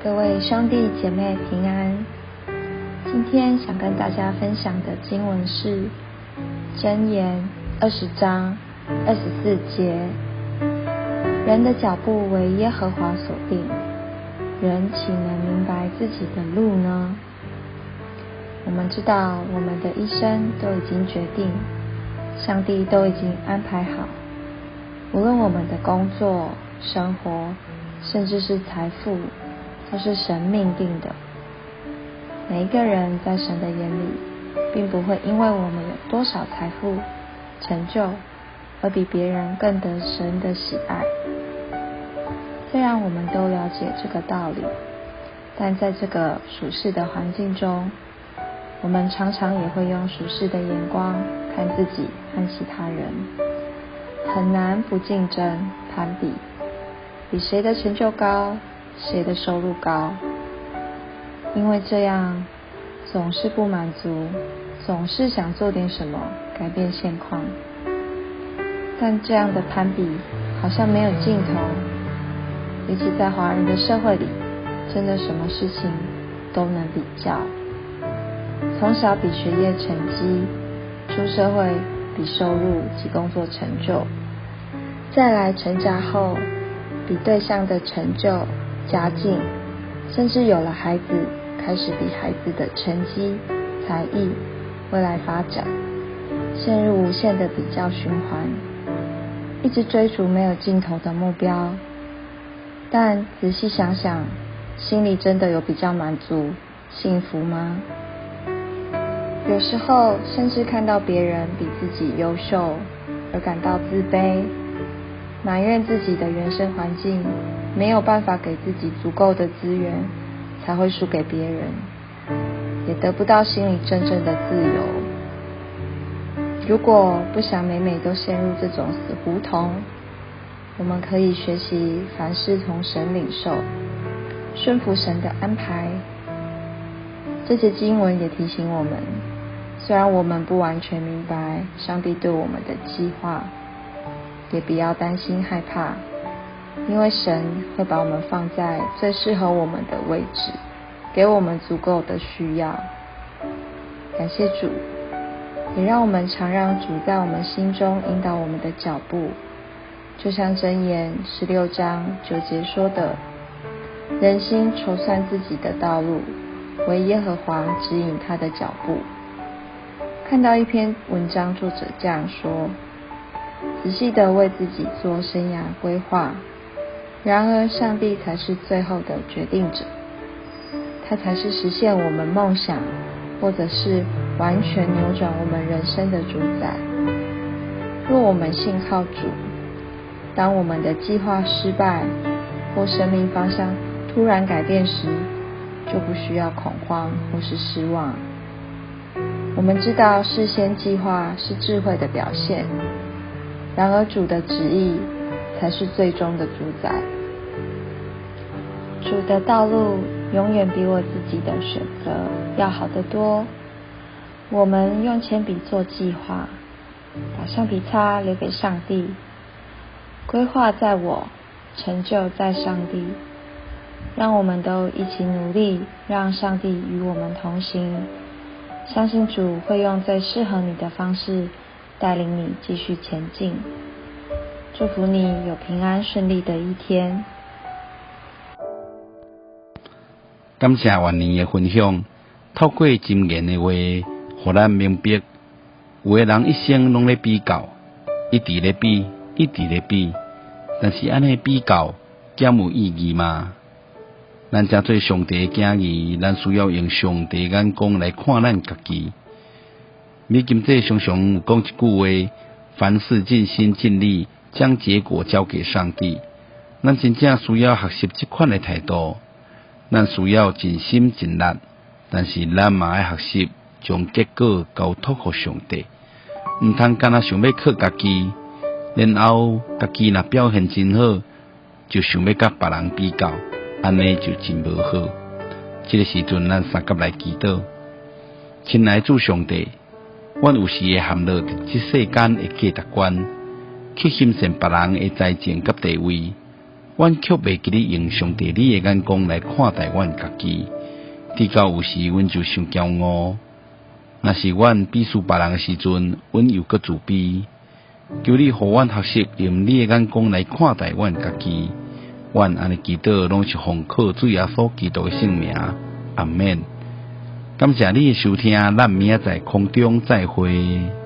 各位兄弟姐妹平安。今天想跟大家分享的经文是《箴言》二十章二十四节：人的脚步为耶和华所定，人岂能明白自己的路呢？我们知道，我们的一生都已经决定，上帝都已经安排好。无论我们的工作、生活，甚至是财富，都是神命定的。每一个人在神的眼里，并不会因为我们有多少财富、成就，而比别人更得神的喜爱。虽然我们都了解这个道理，但在这个属世的环境中，我们常常也会用属世的眼光看自己和其他人。很难不竞争、攀比，比谁的成就高，谁的收入高。因为这样总是不满足，总是想做点什么改变现况。但这样的攀比好像没有尽头，尤其在华人的社会里，真的什么事情都能比较。从小比学业成绩，出社会比收入及工作成就。再来成家后，比对象的成就、家境，甚至有了孩子，开始比孩子的成绩、才艺、未来发展，陷入无限的比较循环，一直追逐没有尽头的目标。但仔细想想，心里真的有比较满足、幸福吗？有时候甚至看到别人比自己优秀，而感到自卑。埋怨自己的原生环境没有办法给自己足够的资源，才会输给别人，也得不到心里真正的自由。如果不想每每都陷入这种死胡同，我们可以学习凡事从神领受，顺服神的安排。这节经文也提醒我们，虽然我们不完全明白上帝对我们的计划。也不要担心害怕，因为神会把我们放在最适合我们的位置，给我们足够的需要。感谢主，也让我们常让主在我们心中引导我们的脚步。就像箴言十六章九节说的：“人心筹算自己的道路，唯耶和华指引他的脚步。”看到一篇文章，作者这样说。仔细的为自己做生涯规划，然而上帝才是最后的决定者，他才是实现我们梦想，或者是完全扭转我们人生的主宰。若我们信靠主，当我们的计划失败或生命方向突然改变时，就不需要恐慌或是失望。我们知道事先计划是智慧的表现。然而，主的旨意才是最终的主宰。主的道路永远比我自己的选择要好得多。我们用铅笔做计划，把橡皮擦留给上帝。规划在我，成就在上帝。让我们都一起努力，让上帝与我们同行。相信主会用最适合你的方式。带领你继续前进，祝福你有平安顺利的一天。感谢万年的分享，透过经验的话，互咱明白，有的人一生拢咧比较，一直咧比，一直咧比，但是安尼比较，减有意义吗？咱正做上帝的建议，咱需要用上帝眼光来看咱家己。米金这常常讲一句话：凡事尽心尽力，将结果交给上帝。咱真正需要学习这款的态度。咱需要尽心尽力，但是咱嘛爱学习将结果交托给上帝。毋通干那想要靠家己，然后家己若表现真好，就想要甲别人比较，安尼就真无好。这个时阵，咱三甲来祈祷，亲爱主上帝。阮有时会陷落伫即世间诶价值观，去欣赏别人诶才情甲地位，阮却未记咧用上帝你诶眼光来看待阮家己。伫到有时，阮就伤骄傲。若是阮比输别人诶时阵，阮又搁自卑。求你互阮学习用你诶眼光来看待阮家己。阮安尼祈祷，拢是奉靠主耶稣基督诶圣名。阿免。感谢你诶收听，咱明仔载空中再会。